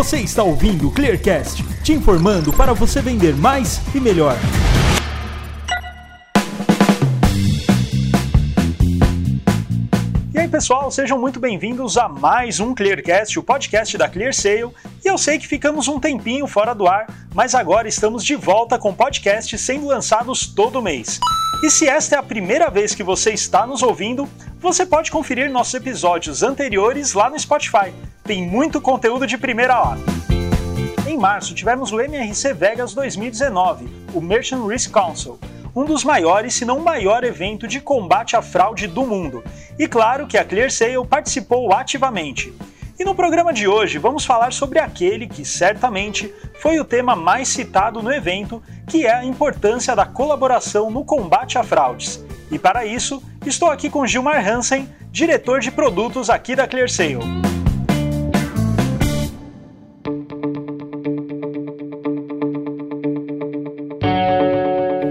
Você está ouvindo o Clearcast, te informando para você vender mais e melhor. E aí, pessoal, sejam muito bem-vindos a mais um Clearcast, o podcast da ClearSale. E eu sei que ficamos um tempinho fora do ar, mas agora estamos de volta com podcasts sendo lançados todo mês. E se esta é a primeira vez que você está nos ouvindo, você pode conferir nossos episódios anteriores lá no Spotify. Tem muito conteúdo de primeira lá. Em março, tivemos o MRC Vegas 2019, o Merchant Risk Council, um dos maiores, se não o maior evento de combate à fraude do mundo. E claro que a ClearSale participou ativamente. E no programa de hoje vamos falar sobre aquele que certamente foi o tema mais citado no evento, que é a importância da colaboração no combate a fraudes. E para isso, estou aqui com Gilmar Hansen, diretor de produtos aqui da ClearSale.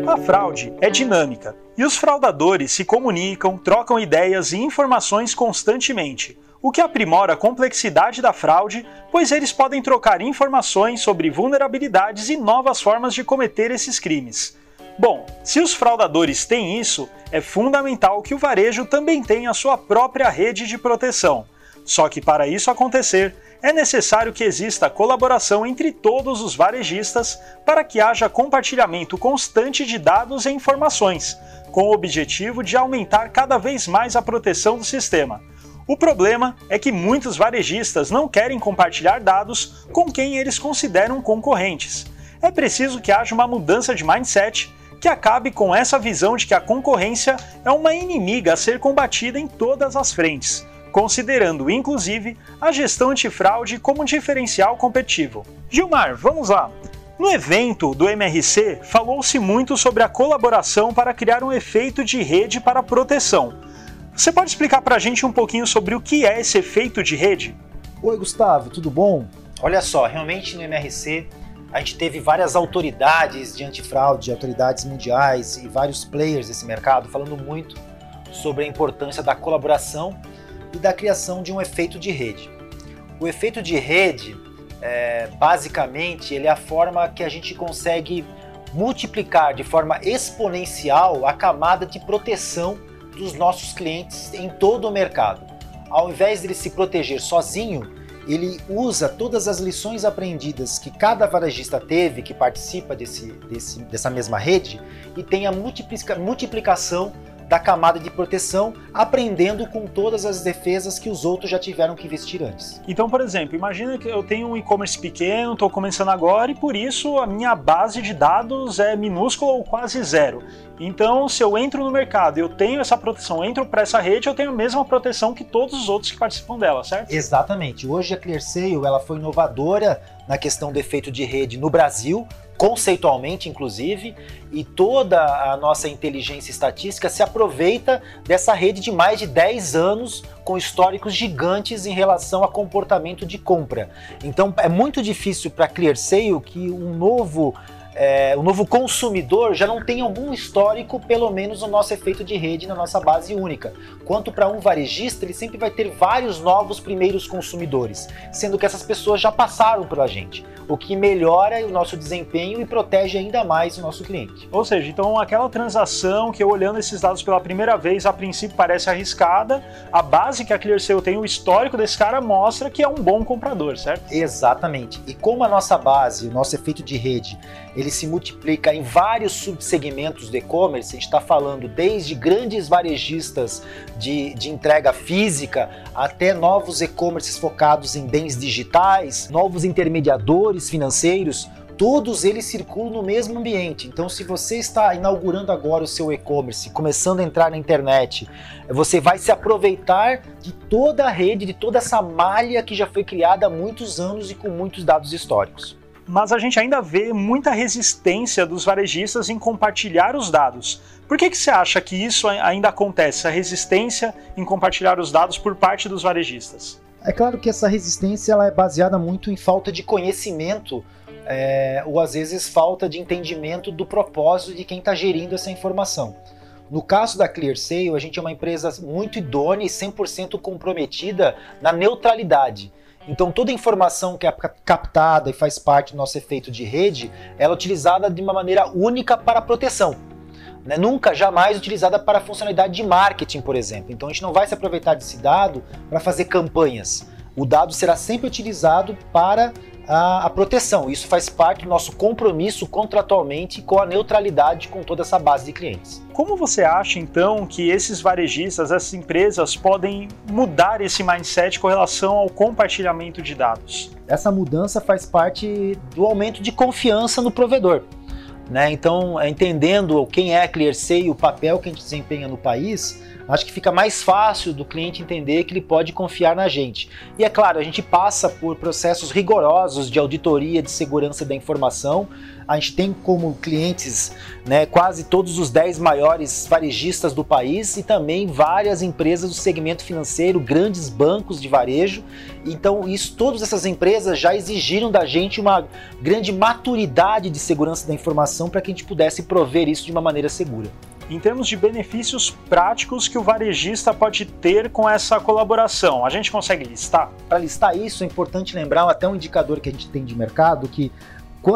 A fraude é dinâmica e os fraudadores se comunicam, trocam ideias e informações constantemente o que aprimora a complexidade da fraude, pois eles podem trocar informações sobre vulnerabilidades e novas formas de cometer esses crimes. Bom, se os fraudadores têm isso, é fundamental que o varejo também tenha sua própria rede de proteção. Só que para isso acontecer, é necessário que exista colaboração entre todos os varejistas para que haja compartilhamento constante de dados e informações, com o objetivo de aumentar cada vez mais a proteção do sistema. O problema é que muitos varejistas não querem compartilhar dados com quem eles consideram concorrentes. É preciso que haja uma mudança de mindset que acabe com essa visão de que a concorrência é uma inimiga a ser combatida em todas as frentes, considerando inclusive a gestão antifraude como um diferencial competitivo. Gilmar, vamos lá! No evento do MRC, falou-se muito sobre a colaboração para criar um efeito de rede para proteção. Você pode explicar para a gente um pouquinho sobre o que é esse efeito de rede? Oi, Gustavo, tudo bom? Olha só, realmente no MRC a gente teve várias autoridades de antifraude, autoridades mundiais e vários players desse mercado falando muito sobre a importância da colaboração e da criação de um efeito de rede. O efeito de rede, é, basicamente, ele é a forma que a gente consegue multiplicar de forma exponencial a camada de proteção dos nossos clientes em todo o mercado. Ao invés de se proteger sozinho, ele usa todas as lições aprendidas que cada varejista teve que participa desse, desse, dessa mesma rede e tem a multiplica, multiplicação da camada de proteção, aprendendo com todas as defesas que os outros já tiveram que investir antes. Então, por exemplo, imagina que eu tenho um e-commerce pequeno, estou começando agora e por isso a minha base de dados é minúscula ou quase zero. Então, se eu entro no mercado e eu tenho essa proteção, entro para essa rede, eu tenho a mesma proteção que todos os outros que participam dela, certo? Exatamente. Hoje a ClearSale ela foi inovadora na questão do efeito de rede no Brasil, conceitualmente, inclusive, e toda a nossa inteligência estatística se aproveita dessa rede de mais de 10 anos com históricos gigantes em relação a comportamento de compra. Então é muito difícil para ClearSale que um novo é, o novo consumidor já não tem algum histórico, pelo menos, no nosso efeito de rede, na nossa base única. Quanto para um varejista, ele sempre vai ter vários novos primeiros consumidores, sendo que essas pessoas já passaram pela gente, o que melhora o nosso desempenho e protege ainda mais o nosso cliente. Ou seja, então aquela transação que eu olhando esses dados pela primeira vez, a princípio parece arriscada, a base que a ClearSale tem, o histórico desse cara mostra que é um bom comprador, certo? Exatamente. E como a nossa base, o nosso efeito de rede, ele ele se multiplica em vários subsegmentos do e-commerce. A gente está falando desde grandes varejistas de, de entrega física até novos e-commerces focados em bens digitais, novos intermediadores financeiros todos eles circulam no mesmo ambiente. Então, se você está inaugurando agora o seu e-commerce, começando a entrar na internet, você vai se aproveitar de toda a rede, de toda essa malha que já foi criada há muitos anos e com muitos dados históricos mas a gente ainda vê muita resistência dos varejistas em compartilhar os dados. Por que, que você acha que isso ainda acontece, a resistência em compartilhar os dados por parte dos varejistas? É claro que essa resistência ela é baseada muito em falta de conhecimento é, ou às vezes falta de entendimento do propósito de quem está gerindo essa informação. No caso da ClearSale, a gente é uma empresa muito idônea e 100% comprometida na neutralidade. Então toda informação que é captada e faz parte do nosso efeito de rede, ela é utilizada de uma maneira única para proteção. Né? Nunca, jamais utilizada para funcionalidade de marketing, por exemplo. Então a gente não vai se aproveitar desse dado para fazer campanhas. O dado será sempre utilizado para a, a, proteção. Isso faz parte do nosso compromisso contratualmente com a neutralidade com toda essa base de clientes. Como você acha então que esses varejistas, essas empresas podem mudar esse mindset com relação ao compartilhamento de dados? Essa mudança faz parte do aumento de confiança no provedor. Né? Então, entendendo quem é a ClearSea e o papel que a gente desempenha no país, acho que fica mais fácil do cliente entender que ele pode confiar na gente. E é claro, a gente passa por processos rigorosos de auditoria de segurança da informação. A gente tem como clientes né, quase todos os 10 maiores varejistas do país e também várias empresas do segmento financeiro, grandes bancos de varejo. Então, isso, todas essas empresas já exigiram da gente uma grande maturidade de segurança da informação para que a gente pudesse prover isso de uma maneira segura em termos de benefícios práticos que o varejista pode ter com essa colaboração. A gente consegue listar? Para listar isso, é importante lembrar até um indicador que a gente tem de mercado que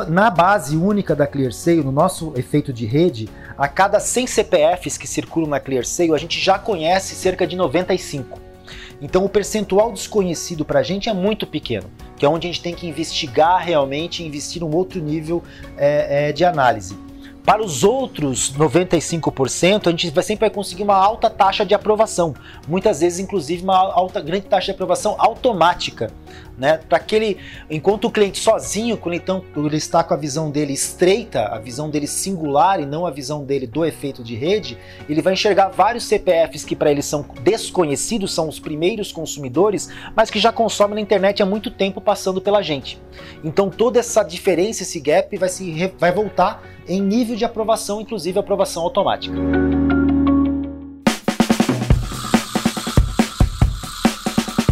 na base única da ClearSale, no nosso efeito de rede, a cada 100 CPFs que circulam na ClearSale, a gente já conhece cerca de 95. Então o percentual desconhecido para a gente é muito pequeno, que é onde a gente tem que investigar realmente, investir um outro nível é, é, de análise. Para os outros 95%, a gente vai sempre vai conseguir uma alta taxa de aprovação. Muitas vezes, inclusive, uma alta, grande taxa de aprovação automática né? Para aquele, enquanto o cliente sozinho, quando então ele está com a visão dele estreita, a visão dele singular e não a visão dele do efeito de rede, ele vai enxergar vários CPFs que para ele são desconhecidos, são os primeiros consumidores, mas que já consomem na internet há muito tempo passando pela gente. Então toda essa diferença, esse gap vai se vai voltar em nível de aprovação, inclusive aprovação automática.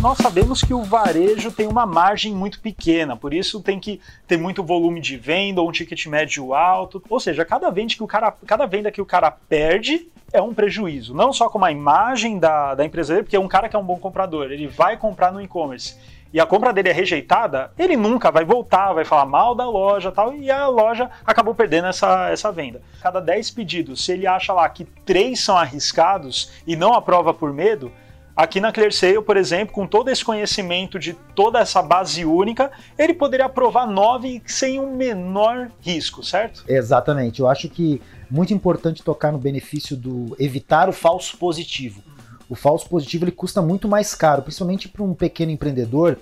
Nós sabemos que o varejo tem uma margem muito pequena, por isso tem que ter muito volume de venda ou um ticket médio alto. Ou seja, cada venda que o cara, cada venda que o cara perde é um prejuízo, não só com a imagem da, da empresa dele, porque é um cara que é um bom comprador, ele vai comprar no e-commerce e a compra dele é rejeitada, ele nunca vai voltar, vai falar mal da loja tal, e a loja acabou perdendo essa, essa venda. Cada 10 pedidos, se ele acha lá que 3 são arriscados e não aprova por medo, Aqui na ClearSale, por exemplo, com todo esse conhecimento de toda essa base única, ele poderia aprovar 9 sem o um menor risco, certo? Exatamente. Eu acho que muito importante tocar no benefício do evitar o falso positivo. O falso positivo ele custa muito mais caro, principalmente para um pequeno empreendedor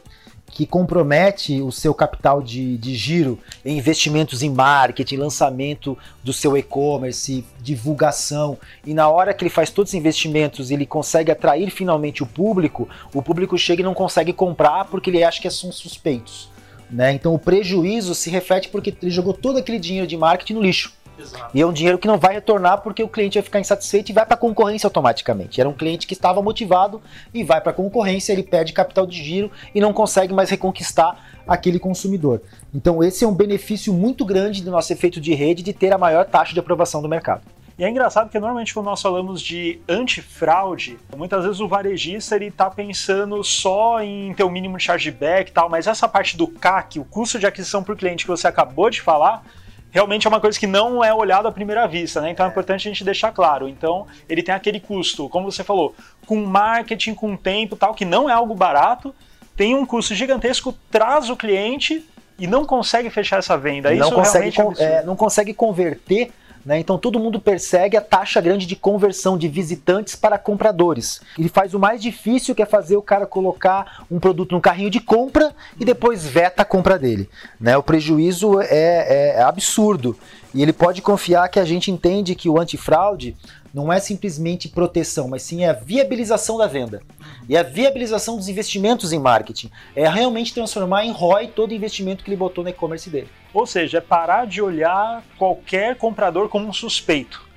que compromete o seu capital de, de giro em investimentos em marketing, lançamento do seu e-commerce, divulgação, e na hora que ele faz todos os investimentos ele consegue atrair finalmente o público, o público chega e não consegue comprar porque ele acha que são suspeitos. Né? Então o prejuízo se reflete porque ele jogou todo aquele dinheiro de marketing no lixo. Exato. E é um dinheiro que não vai retornar porque o cliente vai ficar insatisfeito e vai para a concorrência automaticamente. Era um cliente que estava motivado e vai para a concorrência, ele perde capital de giro e não consegue mais reconquistar aquele consumidor. Então, esse é um benefício muito grande do nosso efeito de rede de ter a maior taxa de aprovação do mercado. E é engraçado que normalmente quando nós falamos de antifraude, muitas vezes o varejista ele está pensando só em ter o mínimo de chargeback e tal, mas essa parte do CAC, o custo de aquisição por cliente que você acabou de falar, realmente é uma coisa que não é olhado à primeira vista, né? Então é importante a gente deixar claro. Então, ele tem aquele custo, como você falou, com marketing, com tempo tal, que não é algo barato, tem um custo gigantesco, traz o cliente e não consegue fechar essa venda. Não Isso consegue, é, é não consegue converter né? Então todo mundo persegue a taxa grande de conversão de visitantes para compradores. Ele faz o mais difícil que é fazer o cara colocar um produto no carrinho de compra e depois veta a compra dele. Né? O prejuízo é, é, é absurdo. E ele pode confiar que a gente entende que o antifraude não é simplesmente proteção, mas sim a viabilização da venda. E a viabilização dos investimentos em marketing. É realmente transformar em ROI todo investimento que ele botou no e-commerce dele. Ou seja, é parar de olhar qualquer comprador como um suspeito.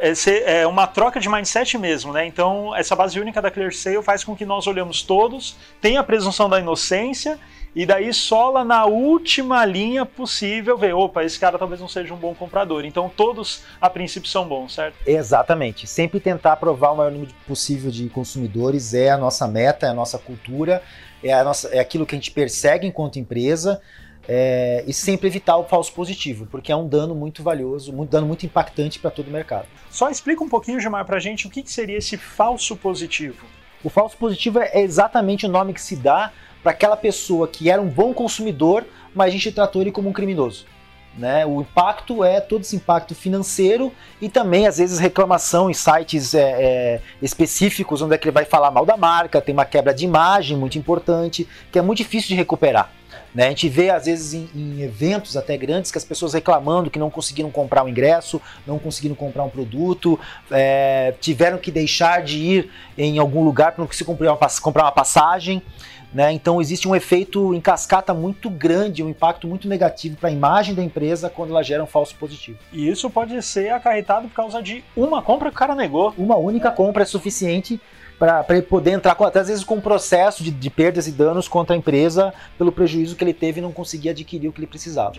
É, é uma troca de mindset mesmo, né? Então, essa base única da ClearSale faz com que nós olhamos todos, tenha a presunção da inocência e daí só lá na última linha possível ver, opa, esse cara talvez não seja um bom comprador. Então todos a princípio são bons, certo? Exatamente. Sempre tentar aprovar o maior número possível de consumidores é a nossa meta, é a nossa cultura. é, a nossa, é aquilo que a gente persegue enquanto empresa. É, e sempre evitar o falso positivo, porque é um dano muito valioso, um dano muito impactante para todo o mercado. Só explica um pouquinho, Gilmar, para a gente o que, que seria esse falso positivo. O falso positivo é exatamente o nome que se dá para aquela pessoa que era um bom consumidor, mas a gente tratou ele como um criminoso. Né? O impacto é todo esse impacto financeiro e também, às vezes, reclamação em sites é, é, específicos onde é que ele vai falar mal da marca, tem uma quebra de imagem muito importante, que é muito difícil de recuperar. Né? A gente vê, às vezes, em, em, eventos até grandes, que as pessoas reclamando que não conseguiram comprar um ingresso, não conseguiram comprar um produto, é, tiveram que deixar de ir em algum lugar para não conseguir comprar uma, comprar uma passagem. Né? Então existe um efeito em cascata muito grande, um impacto muito negativo para a imagem da empresa quando ela gera um falso positivo. E isso pode ser acarretado por causa de uma compra que o cara negou. Uma única compra é suficiente para ele poder entrar, até às vezes, com um processo de, de perdas e danos contra a empresa pelo prejuízo que ele teve e não conseguir adquirir o que ele precisava.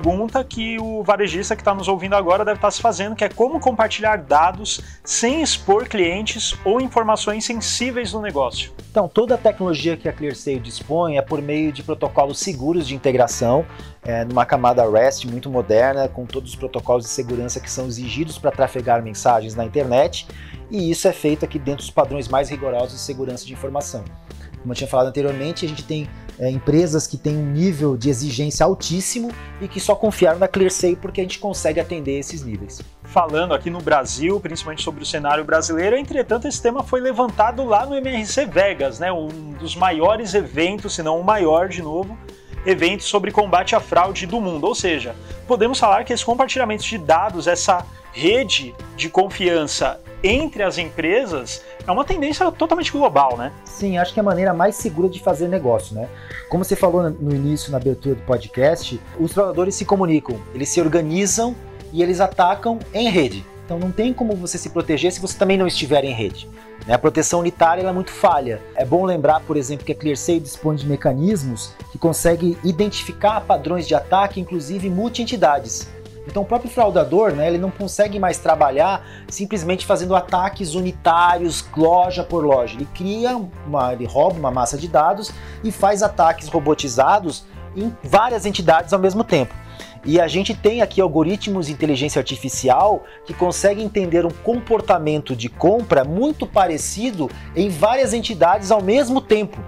Pergunta que o varejista que está nos ouvindo agora deve estar tá se fazendo, que é como compartilhar dados sem expor clientes ou informações sensíveis do negócio. Então, toda a tecnologia que a ClearSale dispõe é por meio de protocolos seguros de integração, é, numa camada REST muito moderna, com todos os protocolos de segurança que são exigidos para trafegar mensagens na internet, e isso é feito aqui dentro dos padrões mais rigorosos de segurança de informação. Como eu tinha falado anteriormente, a gente tem é, empresas que têm um nível de exigência altíssimo e que só confiaram na ClearSale porque a gente consegue atender esses níveis. Falando aqui no Brasil, principalmente sobre o cenário brasileiro, entretanto, esse tema foi levantado lá no MRC Vegas, né, um dos maiores eventos, se não o maior de novo, evento sobre combate à fraude do mundo. Ou seja, podemos falar que esse compartilhamento de dados, essa rede de confiança entre as empresas é uma tendência totalmente global, né? Sim, acho que é a maneira mais segura de fazer negócio, né? Como você falou no início, na abertura do podcast, os fraudadores se comunicam, eles se organizam e eles atacam em rede. Então não tem como você se proteger se você também não estiver em rede. Né? A proteção unitária é muito falha. É bom lembrar, por exemplo, que a ClearSale dispõe de mecanismos que conseguem identificar padrões de ataque, inclusive multi-entidades. Então o próprio fraudador, né, ele não consegue mais trabalhar simplesmente fazendo ataques unitários, loja por loja. Ele cria uma, ele rouba uma massa de dados e faz ataques robotizados em várias entidades ao mesmo tempo. E a gente tem aqui algoritmos de inteligência artificial que conseguem entender um comportamento de compra muito parecido em várias entidades ao mesmo tempo.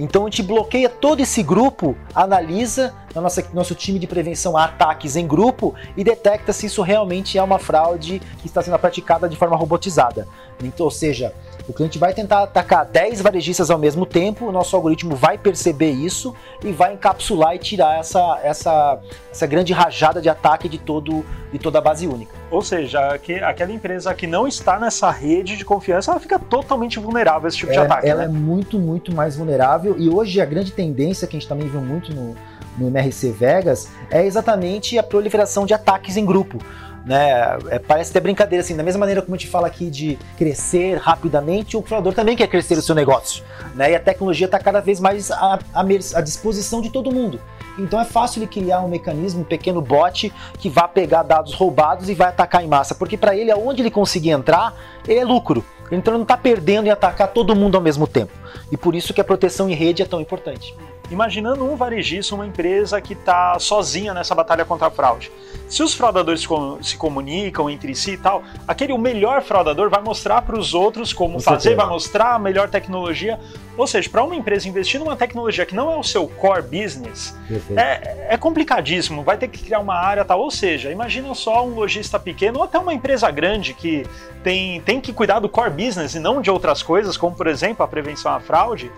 Então a gente bloqueia todo esse grupo, analisa no nosso, nosso time de prevenção a ataques em grupo e detecta se isso realmente é uma fraude que está sendo praticada de forma robotizada. Então, ou seja, o cliente vai tentar atacar 10 varejistas ao mesmo tempo, o nosso algoritmo vai perceber isso e vai encapsular e tirar essa, essa, essa grande rajada de ataque de, todo, de toda a base única. Ou seja, que, aquela empresa que não está nessa rede de confiança, ela fica totalmente vulnerável a esse tipo ela, de ataque. Ela né? é muito, muito mais vulnerável e hoje a grande tendência que a gente também viu muito no, no MRC Vegas é exatamente a proliferação de ataques em grupo né? É, parece até brincadeira, assim, da mesma maneira como a gente fala aqui de crescer rapidamente, o fundador também quer crescer o seu negócio, né? E a tecnologia está cada vez mais à, à, disposição de todo mundo. Então é fácil ele criar um mecanismo, um pequeno bot que vá pegar dados roubados e vai atacar em massa, porque para ele, aonde ele conseguir entrar, ele é lucro. Então ele não está perdendo e atacar todo mundo ao mesmo tempo. E por isso que a proteção em rede é tão importante. Imaginando um varejista, uma empresa que está sozinha nessa batalha contra a fraude. Se os fraudadores se comunicam entre si e tal, aquele o melhor fraudador vai mostrar para os outros como Com fazer, certeza. vai mostrar a melhor tecnologia. Ou seja, para uma empresa investir numa tecnologia que não é o seu core business, é, é, complicadíssimo. Vai ter que criar uma área tal. Ou seja, imagina só um lojista pequeno ou até uma empresa grande que tem, tem que cuidar do core business e não de outras coisas, como por exemplo a prevenção à fraude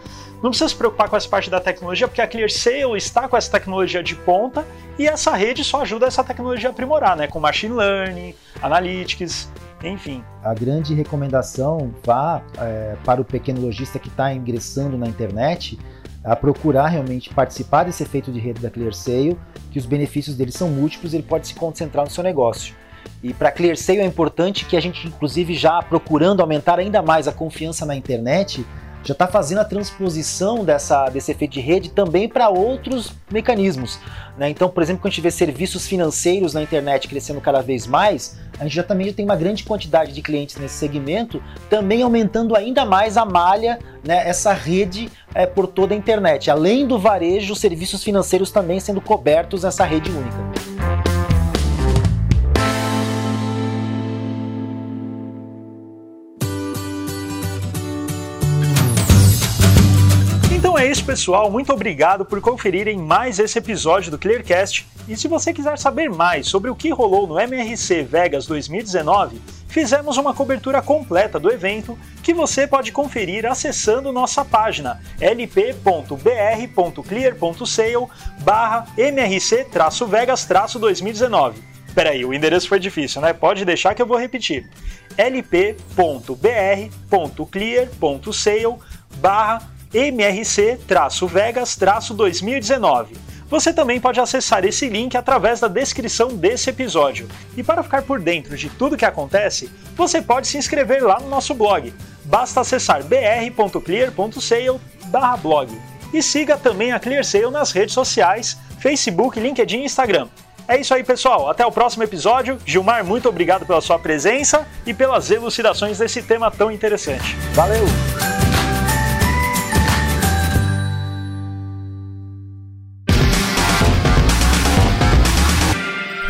não precisa se preocupar com essa parte da tecnologia, porque a ClearSale está com essa tecnologia de ponta e essa rede só ajuda essa tecnologia a aprimorar, né? Com machine learning, analytics, enfim. A grande recomendação vá é, para o pequeno lojista que está ingressando na internet a procurar realmente participar desse efeito de rede da ClearSale, que os benefícios dele são múltiplos, ele pode se concentrar no seu negócio. E para ClearSale é importante que a gente, inclusive, já procurando aumentar ainda mais a confiança na internet, já está fazendo a transposição dessa, desse efeito de rede também para outros mecanismos. Né? Então, por exemplo, quando a gente vê serviços financeiros na internet crescendo cada vez mais, a gente já também já tem uma grande quantidade de clientes nesse segmento, também aumentando ainda mais a malha, né, essa rede é, por toda a internet. Além do varejo, os serviços financeiros também sendo cobertos nessa rede única. Isso, pessoal. Muito obrigado por conferirem mais esse episódio do Clearcast. E se você quiser saber mais sobre o que rolou no MRC Vegas 2019, fizemos uma cobertura completa do evento que você pode conferir acessando nossa página lp.br.clear.sale barra mrc-vegas-2019. Peraí, o endereço foi difícil, né? Pode deixar que eu vou repetir. lp.br.clear.sale MRC-Vegas-2019. Você também pode acessar esse link através da descrição desse episódio. E para ficar por dentro de tudo que acontece, você pode se inscrever lá no nosso blog. Basta acessar br.clear.sale/blog. E siga também a ClearSale nas redes sociais, Facebook, LinkedIn e Instagram. É isso aí, pessoal. Até o próximo episódio. Gilmar, muito obrigado pela sua presença e pelas elucidações desse tema tão interessante. Valeu!